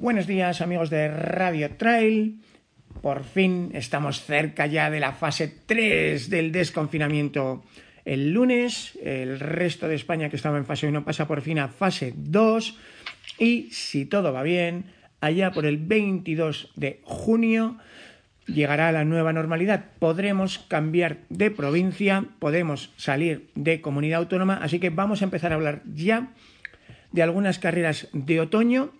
Buenos días, amigos de Radio Trail. Por fin estamos cerca ya de la fase 3 del desconfinamiento. El lunes, el resto de España que estaba en fase 1 pasa por fin a fase 2 y si todo va bien, allá por el 22 de junio llegará la nueva normalidad. Podremos cambiar de provincia, podemos salir de comunidad autónoma, así que vamos a empezar a hablar ya de algunas carreras de otoño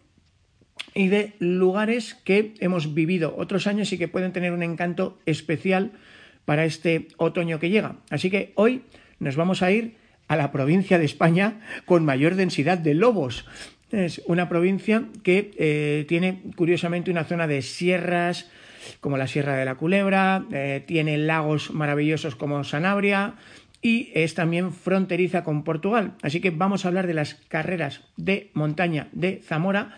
y de lugares que hemos vivido otros años y que pueden tener un encanto especial para este otoño que llega. Así que hoy nos vamos a ir a la provincia de España con mayor densidad de lobos. Es una provincia que eh, tiene curiosamente una zona de sierras como la Sierra de la Culebra, eh, tiene lagos maravillosos como Sanabria y es también fronteriza con Portugal. Así que vamos a hablar de las carreras de montaña de Zamora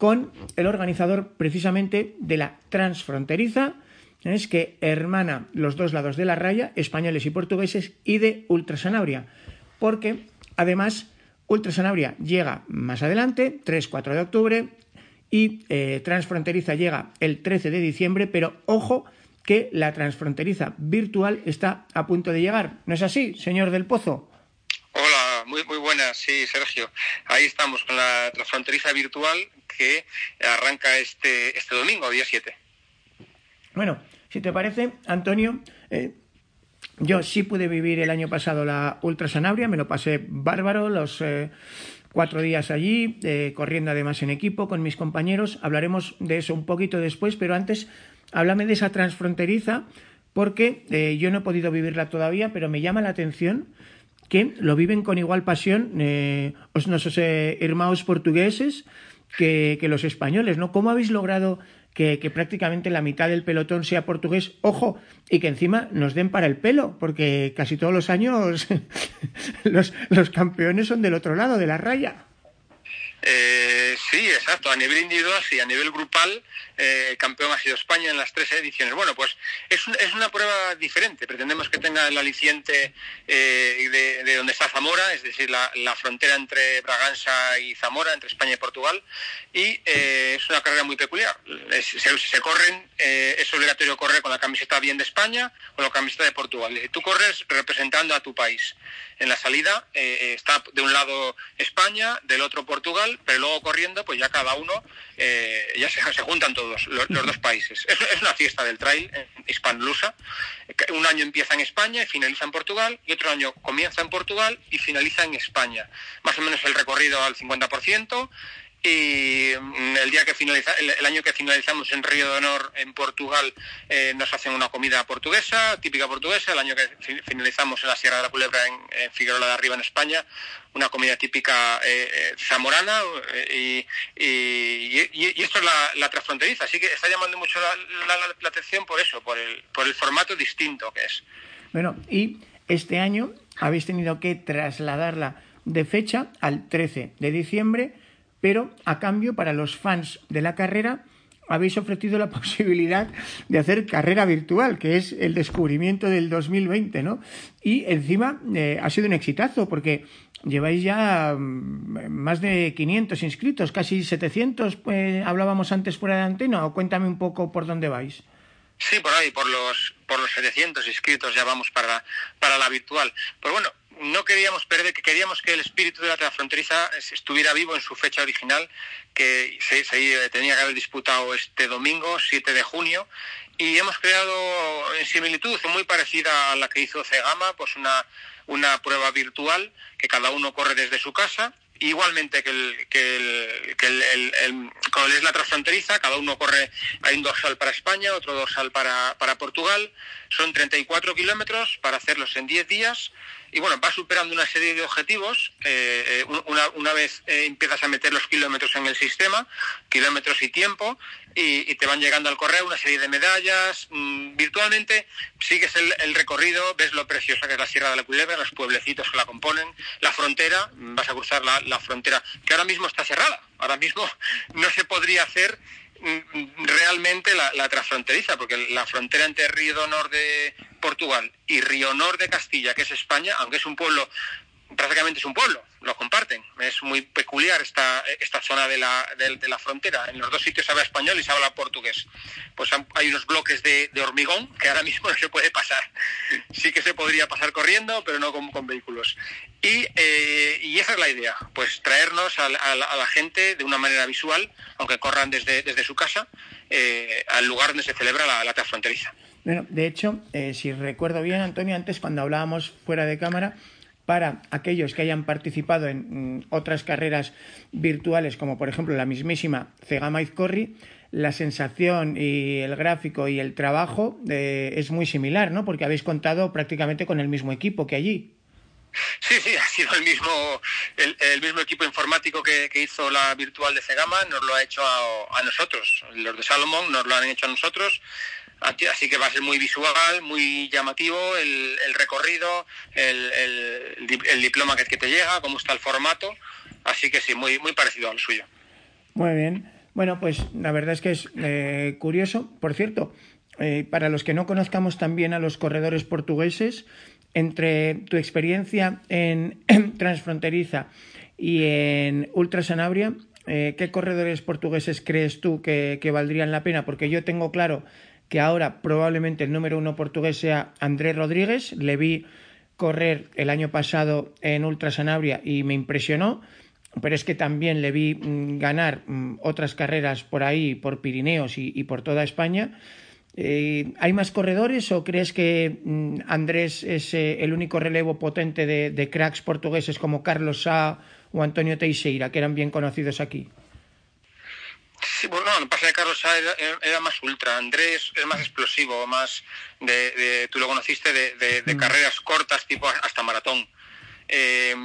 con el organizador precisamente de la transfronteriza, es que hermana los dos lados de la raya, españoles y portugueses, y de Ultrasanabria, porque además Ultrasanabria llega más adelante, 3-4 de octubre, y eh, transfronteriza llega el 13 de diciembre, pero ojo que la transfronteriza virtual está a punto de llegar. ¿No es así, señor del Pozo? Muy, muy buenas, sí, Sergio. Ahí estamos con la transfronteriza virtual que arranca este, este domingo, día 7. Bueno, si te parece, Antonio, eh, yo sí pude vivir el año pasado la Ultra Sanabria, me lo pasé bárbaro, los eh, cuatro días allí, eh, corriendo además en equipo con mis compañeros. Hablaremos de eso un poquito después, pero antes háblame de esa transfronteriza, porque yo no he podido vivirla todavía, pero me llama la atención que lo viven con igual pasión eh, os nuestros eh, hermanos portugueses que, que los españoles, ¿no? ¿Cómo habéis logrado que, que, prácticamente la mitad del pelotón sea portugués, ojo, y que encima nos den para el pelo, porque casi todos los años los, los campeones son del otro lado de la raya. Eh, sí, exacto. A nivel individual, sí. A nivel grupal, eh, campeón ha sido España en las tres ediciones. Bueno, pues es, un, es una prueba diferente. Pretendemos que tenga el aliciente eh, de, de, donde está Zamora, es decir, la, frontera entre Braganza y Zamora, entre España y Portugal. Y eh, es una carrera muy peculiar. Es, se, corren, eh, es obligatorio correr con la camiseta bien de España o la camiseta de Portugal. Tú corres representando a tu país. En la salida está de un lado España, del otro Portugal pero luego corriendo, pues ya cada uno, ya se, juntan todos, los, los dos países. Es, una fiesta del trail hispanlusa. Un año empieza en España y finaliza en Portugal, y otro año comienza en Portugal y finaliza en España. Más o menos el recorrido al 50%, y el día que finaliza el, año que finalizamos en Río de Honor en Portugal eh, nos hacen una comida portuguesa típica portuguesa. El año que finalizamos en la Sierra de la Culebra en, en Figueroa de Arriba en España una comida típica eh, zamorana eh, y, y, y, esto es la, la, transfronteriza. Así que está llamando mucho la, la, la, atención por eso por el, por el formato distinto que es. Bueno y este año habéis tenido que trasladarla de fecha al 13 de diciembre pero a cambio para los fans de la carrera habéis ofrecido la posibilidad de hacer carrera virtual, que es el descubrimiento del 2020, ¿no? Y encima eh, ha sido un exitazo, porque lleváis ya mm, más de 500 inscritos, casi 700, pues, hablábamos antes fuera de antena, o cuéntame un poco por dónde vais. Sí, por ahí, por los, por los 700 inscritos ya vamos para, para la virtual. Pues bueno, no queríamos perder, que queríamos que el espíritu de la transfronteriza estuviera vivo en su fecha original, que se, se, tenía que haber disputado este domingo, 7 de junio, y hemos creado en similitud muy parecida a la que hizo Cegama, pues una, una prueba virtual que cada uno corre desde su casa, igualmente que el, que el, que el, es la transfronteriza, cada uno corre, hay un dorsal para España, otro dorsal para, para Portugal, son 34 kilómetros para hacerlos en 10 días y bueno, vas superando una serie de objetivos. Eh, eh, una, una, vez eh, empiezas a meter los kilómetros en el sistema, kilómetros y tiempo, y, y, te van llegando al correo una serie de medallas. Mm, virtualmente sigues el, el, recorrido, ves lo preciosa que es la Sierra de la Culebra, los pueblecitos que la componen, la frontera, vas a cruzar la, la frontera, que ahora mismo está cerrada. Ahora mismo no se podría hacer mm, realmente la, la, transfronteriza, porque la frontera entre Río de Honor de Portugal y Río Honor de Castilla, que es España, aunque es un pueblo, prácticamente es un pueblo, lo comparten. Es muy peculiar esta, esta zona de la, de, de la frontera. En los dos sitios habla español y se habla portugués. Pues hay unos bloques de, hormigón que ahora mismo no se puede pasar. Sí que se podría pasar corriendo, pero no con, con vehículos. Y, eh, y, esa es la idea, pues traernos a, a, la gente de una manera visual, aunque corran desde, desde su casa, eh, al lugar donde se celebra la, la transfronteriza. Bueno, de hecho, eh, si recuerdo bien, Antonio, antes cuando hablábamos fuera de cámara, para aquellos que hayan participado en mm, otras carreras virtuales, como por ejemplo la mismísima Cegama Izcorri, la sensación y el gráfico y el trabajo eh, es muy similar, ¿no? Porque habéis contado prácticamente con el mismo equipo que allí. Sí, sí, ha sido el mismo, el, mismo equipo informático que, que, hizo la virtual de Cegama, nos lo ha hecho a, a, nosotros. Los de Salomón nos lo han hecho a nosotros. Así que va a ser muy visual, muy llamativo el, el recorrido, el, diploma que, te llega, cómo está el formato. Así que sí, muy, parecido al suyo. Muy bien. Bueno, pues la verdad es que es eh, curioso. Por cierto, eh, para los que no conozcamos también a los corredores portugueses, entre tu experiencia en, transfronteriza y en Ultra Sanabria, eh, ¿qué corredores portugueses crees tú que, valdrían la pena? Porque yo tengo claro que ahora probablemente el número uno portugués sea Andrés Rodríguez. Le vi correr el año pasado en Ultra Sanabria y me impresionó, pero es que también le vi mmm, ganar mmm, otras carreras por ahí, por Pirineos y, por toda España. Eh, ¿Hay más corredores o crees que mmm, Andrés es eh, el único relevo potente de, de, cracks portugueses como Carlos Sá o Antonio Teixeira, que eran bien conocidos aquí? Sí, bueno, no, pasa que Carlos era, era, más ultra, Andrés es más explosivo, más de, de tú lo conociste de, de, de mm. carreras cortas, tipo hasta maratón. Eh,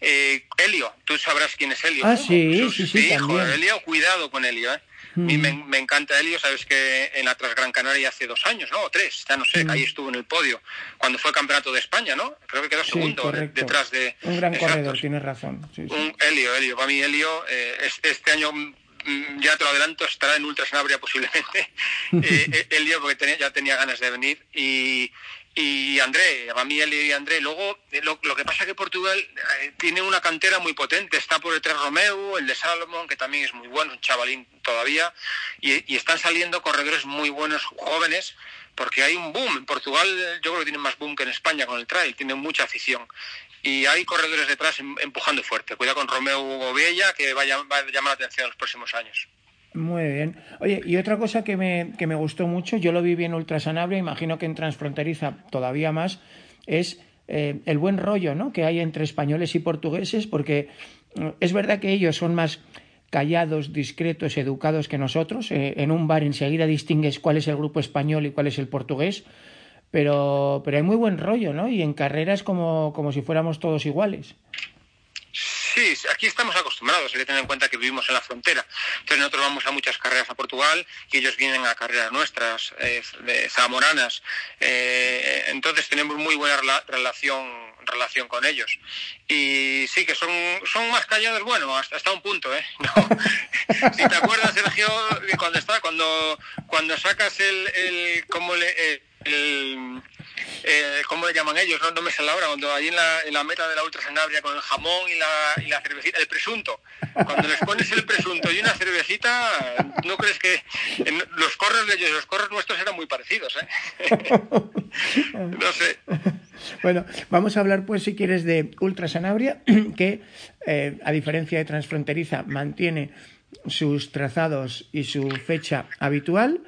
eh, Helio, tú sabrás quién es Helio. Ah, sí, Sus, sí, sí, hijo. Helio, cuidado con Helio, ¿eh? Mm. A mí me, me, encanta Helio, sabes que en la Transgran Canaria hace dos años, ¿no? O tres, ya no sé, mm. ahí estuvo en el podio, cuando fue campeonato de España, ¿no? Creo que quedó segundo sí, detrás de... Un gran corredor, tienes razón. Sí, sí. Un Helio, Helio, para mí Helio, eh, este, este año Mm, ya te lo adelanto, estará en Ultra Sanabria posiblemente, eh, Elio, porque tenía, ya tenía ganas de venir, y, y André, a mí y André. Luego, eh, lo, lo, que pasa es que Portugal eh, tiene una cantera muy potente, está por detrás Romeo, el de Salomón, que también es muy bueno, un chavalín todavía, y, y están saliendo corredores muy buenos, jóvenes, porque hay un boom. En Portugal yo creo que tiene más boom que en España con el trail, tiene mucha afición y hay corredores detrás em, empujando fuerte. Cuidado con Romeo Gobiella, que va a, llamar la atención en los próximos años. Muy bien. Oye, y otra cosa que me, que me gustó mucho, yo lo vi bien Ultrasanabria, imagino que en Transfronteriza todavía más, es eh, el buen rollo ¿no? que hay entre españoles y portugueses, porque eh, es verdad que ellos son más callados, discretos, educados que nosotros. Eh, en un bar enseguida distingues cuál es el grupo español y cuál es el portugués pero, pero hay muy buen rollo, ¿no? Y en carreras como, como si fuéramos todos iguales. Sí, aquí estamos acostumbrados, hay que tener en cuenta que vivimos en la frontera. Entonces nosotros vamos a muchas carreras a Portugal y ellos vienen a carreras nuestras, eh, zamoranas. Eh, entonces tenemos muy buena rela relación relación con ellos. Y sí, que son, son más callados, bueno, hasta, hasta un punto, ¿eh? Si te acuerdas, Sergio, cuando está, cuando, cuando sacas el, el cómo le, eh, el, eh, ¿cómo le llaman ellos? No, me sale ahora, cuando ahí en la, en la meta de la Ultra Sanabria con el jamón y la, la cervecita, el presunto. Cuando les pones el presunto y una cervecita, ¿no crees que los corros de ellos y los corros nuestros eran muy parecidos? ¿eh? no sé. Bueno, vamos a hablar pues si quieres de Ultra Sanabria, que eh, a diferencia de Transfronteriza mantiene sus trazados y su fecha habitual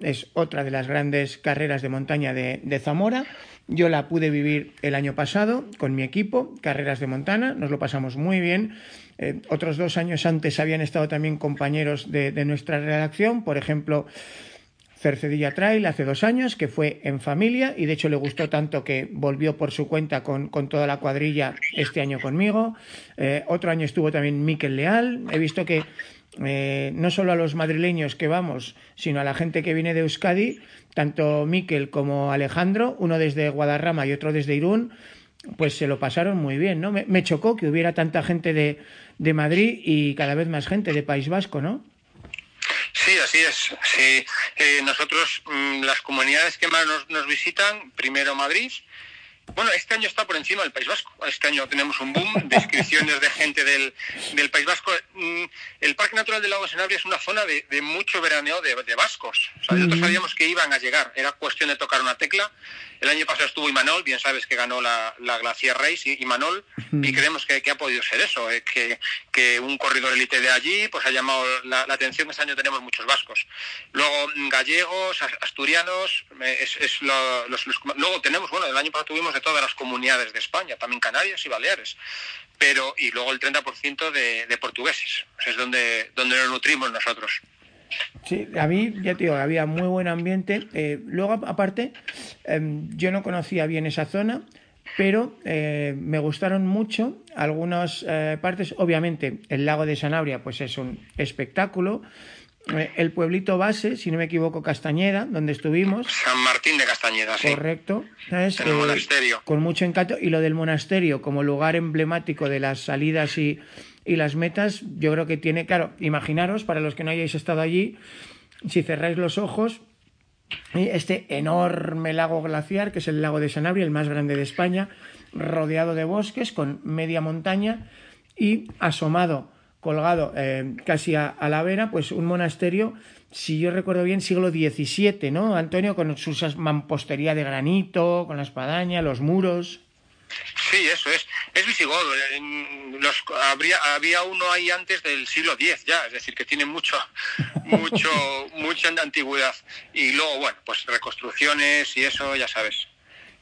Es otra de las grandes carreras de montaña de, Zamora. Yo la pude vivir el año pasado con mi equipo, Carreras de Montana, nos lo pasamos muy bien. Eh, otros dos años antes habían estado también compañeros de, nuestra redacción, por ejemplo, Cercedilla Trail hace dos años, que fue en familia y de hecho le gustó tanto que volvió por su cuenta con, con toda la cuadrilla este año conmigo. Eh, otro año estuvo también Miquel Leal. He visto que eh, no solo a los madrileños que vamos, sino a la gente que viene de Euskadi, tanto Miquel como Alejandro, uno desde Guadarrama y otro desde Irún, pues se lo pasaron muy bien, ¿no? Me, chocó que hubiera tanta gente de, de Madrid y cada vez más gente de País Vasco, ¿no? Sí, así es. Sí. Eh, nosotros, mmm, las comunidades que más nos, visitan, primero Madrid. Bueno, este año está por encima del País Vasco. Este año tenemos un boom de inscripciones de gente del, del País Vasco. Mm, el Parque Natural del Lago de Sanabria es una zona de, de mucho veraneo de, de vascos. O sea, nosotros sabíamos que iban a llegar. Era cuestión de tocar una tecla. El año pasado estuvo Imanol, bien sabes que ganó la, la Glacier Race, Imanol, mm. y creemos que, que, ha podido ser eso, eh, que, que, un corredor élite de allí pues ha llamado la, la, atención. Este año tenemos muchos vascos. Luego gallegos, asturianos, eh, es, es lo, los, los, luego tenemos, bueno, el año pasado tuvimos todas las comunidades de España, también Canarias y Baleares, pero y luego el 30% de, de portugueses, sea, es donde, donde nos nutrimos nosotros. Sí, a mí, ya te digo, había muy buen ambiente. Eh, luego, aparte, eh, yo no conocía bien esa zona, pero eh, me gustaron mucho algunas eh, partes. Obviamente, el lago de Sanabria pues es un espectáculo. Eh, el pueblito base, si no me equivoco, Castañeda, donde estuvimos. San Martín de Castañeda, sí. Correcto. ¿sabes? El monasterio. Con mucho encanto. Y lo del monasterio como lugar emblemático de las salidas y y las metas yo creo que tiene, claro, imaginaros, para los que no hayáis estado allí, si cerráis los ojos, este enorme lago glaciar, que es el lago de Sanabria, el más grande de España, rodeado de bosques, con media montaña y asomado, colgado eh, casi a, a, la vera, pues un monasterio, si yo recuerdo bien, siglo XVII, ¿no, Antonio? Con su mampostería de granito, con la espadaña, los muros. Sí, eso es. Es visigodo. Los, habría, había uno ahí antes del siglo X ya, es decir, que tiene mucho, mucho, mucha antigüedad. Y luego, bueno, pues reconstrucciones y eso, ya sabes.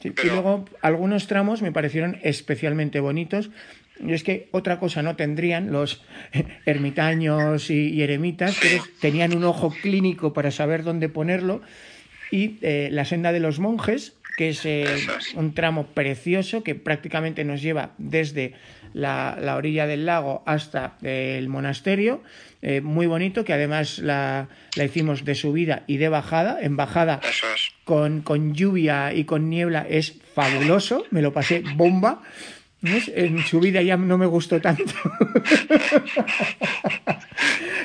Sí, Pero... Y luego algunos tramos me parecieron especialmente bonitos. Y es que otra cosa no tendrían los ermitaños y, y eremitas, pero tenían un ojo clínico para saber dónde ponerlo. Y eh, la senda de los monjes, que es, eh, es, un tramo precioso que prácticamente nos lleva desde la, la orilla del lago hasta eh, el monasterio. Muy bonito, que además la, la, hicimos de subida y de bajada. En bajada, con, con, lluvia y con niebla, es fabuloso. Me lo pasé bomba. En subida ya no me gustó tanto.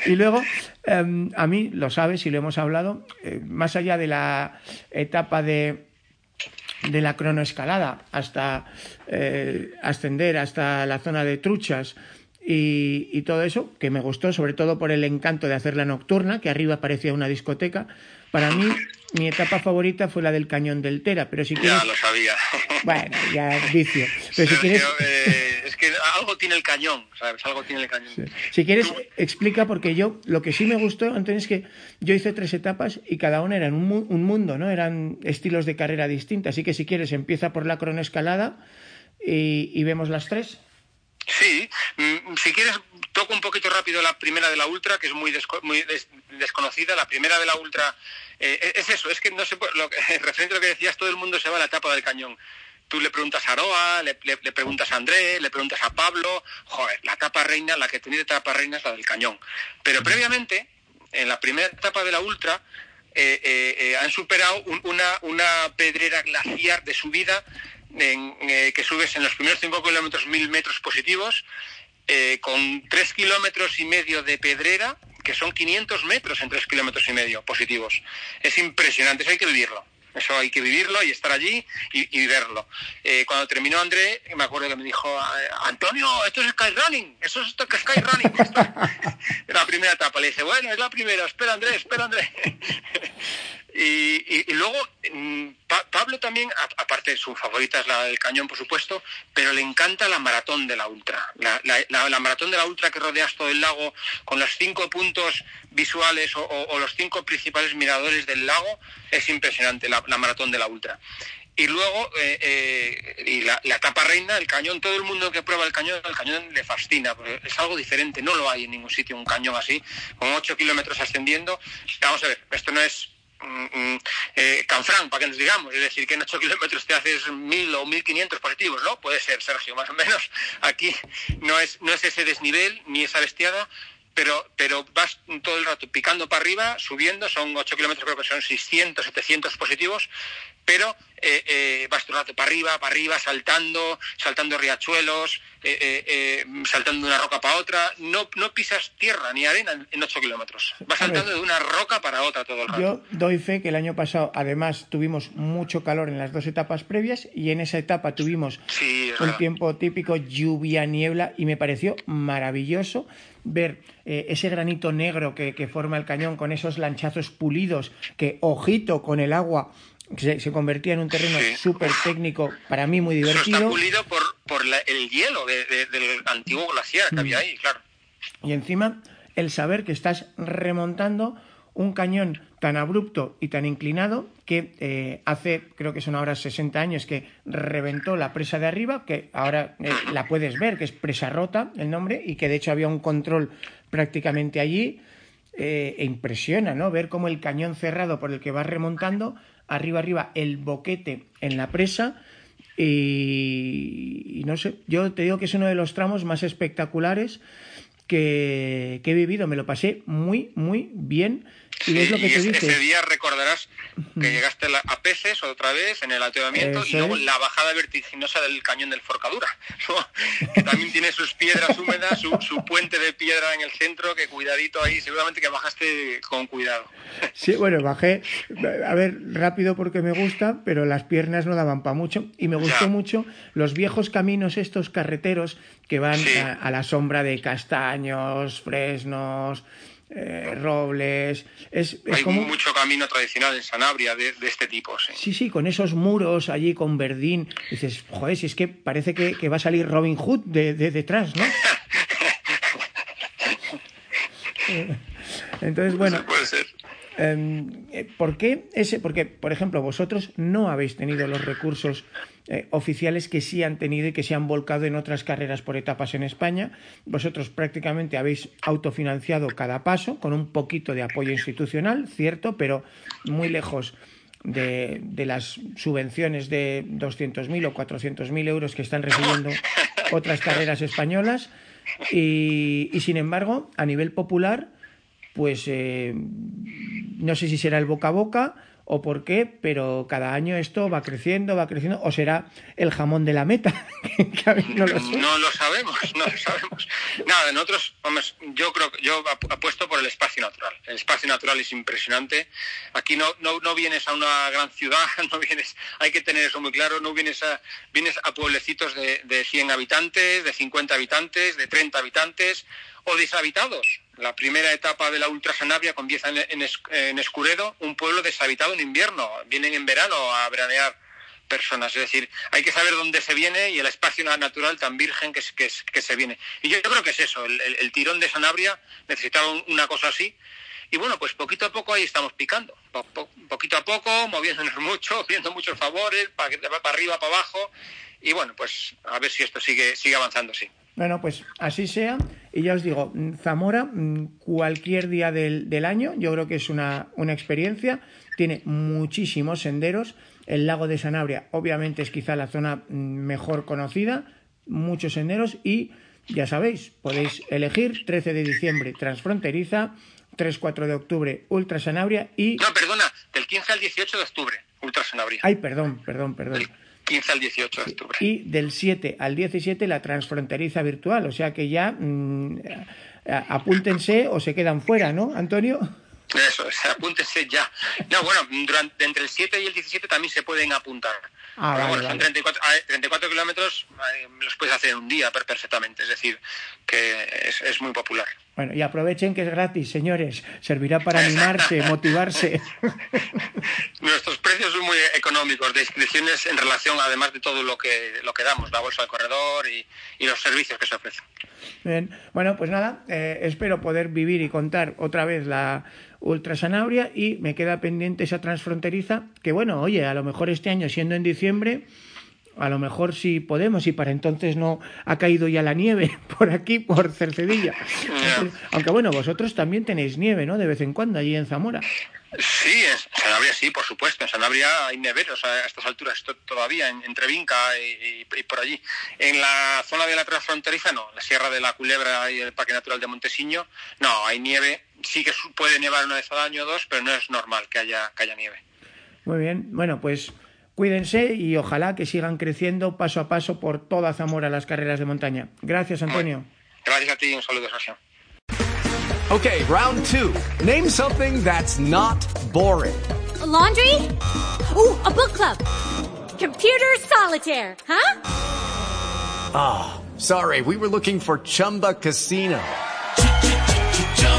y luego, eh, a mí, lo sabes y lo hemos hablado, eh, más allá de la etapa de de la cronoescalada hasta eh, ascender hasta la zona de truchas y, y, todo eso, que me gustó, sobre todo por el encanto de hacer la nocturna, que arriba parecía una discoteca. Para mí, mi etapa favorita fue la del cañón del Tera, pero si quieres... Ya lo sabía. Bueno, ya vicio. Pero si quieres... Eh, es que algo tiene el cañón, ¿sabes? Algo tiene el cañón. Sí. Si quieres, ¿Tú? explica, porque yo, lo que sí me gustó, Antonio, es que yo hice tres etapas y cada una era un, un mundo, ¿no? Eran estilos de carrera distintas. Así que si quieres, empieza por la cronoescalada y, y vemos las tres. Sí, mm, si quieres toco un poquito rápido la primera de la Ultra, que es muy, desco muy des desconocida. La primera de la Ultra eh, es eso, es que no sé, lo que, referente a lo que decías, todo el mundo se va a la etapa del cañón. Tú le preguntas a Aroa, le, le, le, preguntas a Andrés, le preguntas a Pablo, joder, la etapa reina, la que tiene etapa reina es la del cañón. Pero previamente, en la primera etapa de la Ultra, eh, eh, eh han superado un, una, una pedrera glaciar de subida en, eh, que subes en los primeros 5 kilómetros mil metros positivos, eh, con 3 kilómetros y medio de pedrera, que son 500 metros en 3 kilómetros y medio positivos. Es impresionante, eso hay que vivirlo. Eso hay que vivirlo y estar allí y, y verlo. Eh, cuando terminó André, me acuerdo que me dijo, Antonio, esto es Skyrunning, eso es Skyrunning. Esto... la primera etapa. Le dije, bueno, es la primera, espera André, espera André. Y, luego, mm, Pablo también, aparte su favorita es la del cañón, por supuesto, pero le encanta la maratón de la ultra. La, maratón de la ultra que rodeas todo el lago con los cinco puntos visuales o, los cinco principales miradores del lago es impresionante, la, maratón de la ultra. Y luego, eh, eh, y la, etapa reina, el cañón, todo el mundo que prueba el cañón, el cañón le fascina, porque es algo diferente, no lo hay en ningún sitio, un cañón así, con ocho kilómetros ascendiendo. Vamos a ver, esto no es eh, Canfrán, para que nos digamos, es decir, que en 8 kilómetros te haces 1000 o 1500 positivos, ¿no? Puede ser, Sergio, más o menos. Aquí no es, no es ese desnivel ni esa bestiada, pero, pero vas todo el rato picando para arriba, subiendo, son 8 kilómetros, creo que son 600, 700 positivos, pero eh, eh, vas todo el rato para arriba, para arriba, saltando, saltando riachuelos, eh, saltando de una roca para otra. No, no pisas tierra ni arena en 8 kilómetros. Vas saltando de una roca para otra todo el rato. Yo doy fe que el año pasado, además, tuvimos mucho calor en las dos etapas previas y en esa etapa tuvimos un tiempo típico, lluvia, niebla, y me pareció maravilloso ver ese granito negro que, que, forma el cañón con esos lanchazos pulidos que, ojito, con el agua se, convertía en un terreno súper técnico, para mí muy divertido. Eso está pulido por, por el hielo del antiguo glaciar que había ahí, claro. Y encima, el saber que estás remontando un cañón tan abrupto y tan inclinado que eh, hace, creo que son ahora 60 años, que reventó la presa de arriba, que ahora eh, la puedes ver, que es presa rota el nombre, y que de hecho había un control prácticamente allí. Eh, impresiona, ¿no? Ver cómo el cañón cerrado por el que vas remontando arriba, arriba, el boquete en la presa. Y, no sé, yo te digo que es uno de los tramos más espectaculares que, que he vivido. Me lo pasé muy, muy bien y es lo que Ese día recordarás que llegaste a Peces otra vez en el ateoramiento y luego la bajada vertiginosa del cañón del Forcadura, que también tiene sus piedras húmedas, su, puente de piedra en el centro, que cuidadito ahí, seguramente que bajaste con cuidado. Sí, bueno, bajé, a ver, rápido porque me gusta, pero las piernas no daban para mucho y me gustó mucho los viejos caminos estos carreteros que van a la sombra de castaños, fresnos, eh, robles. Es, Hay mucho camino tradicional en Sanabria de, este tipo. Sí. sí, sí, con esos muros allí con verdín. Dices, joder, si es que parece que, va a salir Robin Hood de, detrás, ¿no? Entonces, bueno. puede ser. Em, eh, ¿Por qué ese? Porque, por ejemplo, vosotros no habéis tenido los recursos eh, oficiales que sí han tenido y que se han volcado en otras carreras por etapas en España. Vosotros prácticamente habéis autofinanciado cada paso con un poquito de apoyo institucional, cierto, pero muy lejos de, las subvenciones de 200.000 o 400.000 euros que están recibiendo otras carreras españolas. Y, sin embargo, a nivel popular, pues eh, no sé si será el boca a boca o por qué, pero cada año esto va creciendo, va creciendo, o será el jamón de la meta, no, lo sabemos, no lo sabemos. Nada, nosotros, vamos, yo creo que yo apuesto por el espacio natural. El espacio natural es impresionante. Aquí no, no, no vienes a una gran ciudad, no vienes, hay que tener eso muy claro, no vienes a, vienes a pueblecitos de, de 100 habitantes, de 50 habitantes, de 30 habitantes o deshabitados la primera etapa de la Ultra Sanabria comienza en, Escuredo, un pueblo deshabitado en invierno. Vienen en verano a veranear personas. Es decir, hay que saber dónde se viene y el espacio natural tan virgen que, se viene. Y yo, creo que es eso, el, tirón de Sanabria necesitaba una cosa así. Y bueno, pues poquito a poco ahí estamos picando. poquito a poco, moviéndonos mucho, viendo muchos favores, para, para arriba, para abajo. Y bueno, pues a ver si esto sigue, sigue avanzando, sí. Bueno, pues así sea. Y ya os digo, Zamora, mm, cualquier día del, año, yo creo que es una, una, experiencia. Tiene muchísimos senderos. El lago de Sanabria, obviamente, es quizá la zona mm, mejor conocida. Muchos senderos y ya sabéis, podéis elegir 13 de diciembre transfronteriza, 3-4 de octubre Ultra Sanabria y... No, perdona, del 15 al 18 de octubre Ultra Sanabria. Ay, perdón, perdón, perdón. 15 al 18 de octubre. Y del 7 al 17 la transfronteriza virtual, o sea que ya mm, apúntense o se quedan fuera, ¿no, Antonio? Eso, apúntense ya. No, bueno, durante, entre el 7 y el 17 también se pueden apuntar. Ah, Pero vale, bueno, son vale. 34, ah, 34 kilómetros, eh, los puedes hacer en un día per- perfectamente, es decir, que es, es muy popular. Bueno, y aprovechen que es gratis, señores. Servirá para animarse, motivarse. Nuestros precios son muy económicos de inscripciones en relación, además de todo lo que, lo que damos, la bolsa del corredor y, y los servicios que se ofrecen. Bien. Bueno, pues nada, eh, espero poder vivir y contar otra vez la Ultra Sanabria y me queda pendiente esa transfronteriza, que bueno, oye, a lo mejor este año siendo en diciembre, a lo mejor sí podemos y para entonces no ha caído ya la nieve por aquí, por Cercedilla. Aunque bueno, vosotros también tenéis nieve, ¿no? De vez en cuando allí en Zamora. Sí, en Sanabria sí, por supuesto. En Sanabria hay neveros a estas alturas to- todavía, en, entre Vinca y, y- y por allí. En la zona de la transfronteriza no, la Sierra de la Culebra y el Parque Natural de Montesiño, no, hay nieve. Sí que puede nevar una vez al año o dos, pero no es normal que haya, que haya nieve. Muy bien, bueno, pues cuídense y ojalá que sigan creciendo paso a paso por toda Zamora las carreras de montaña. Gracias, Antonio. Gracias a ti y un saludo, Sebastián. Okay, round two. Name something that's not boring. A laundry? Ooh, a book club. Computer solitaire, huh? Sorry, we were looking for Chumba Casino.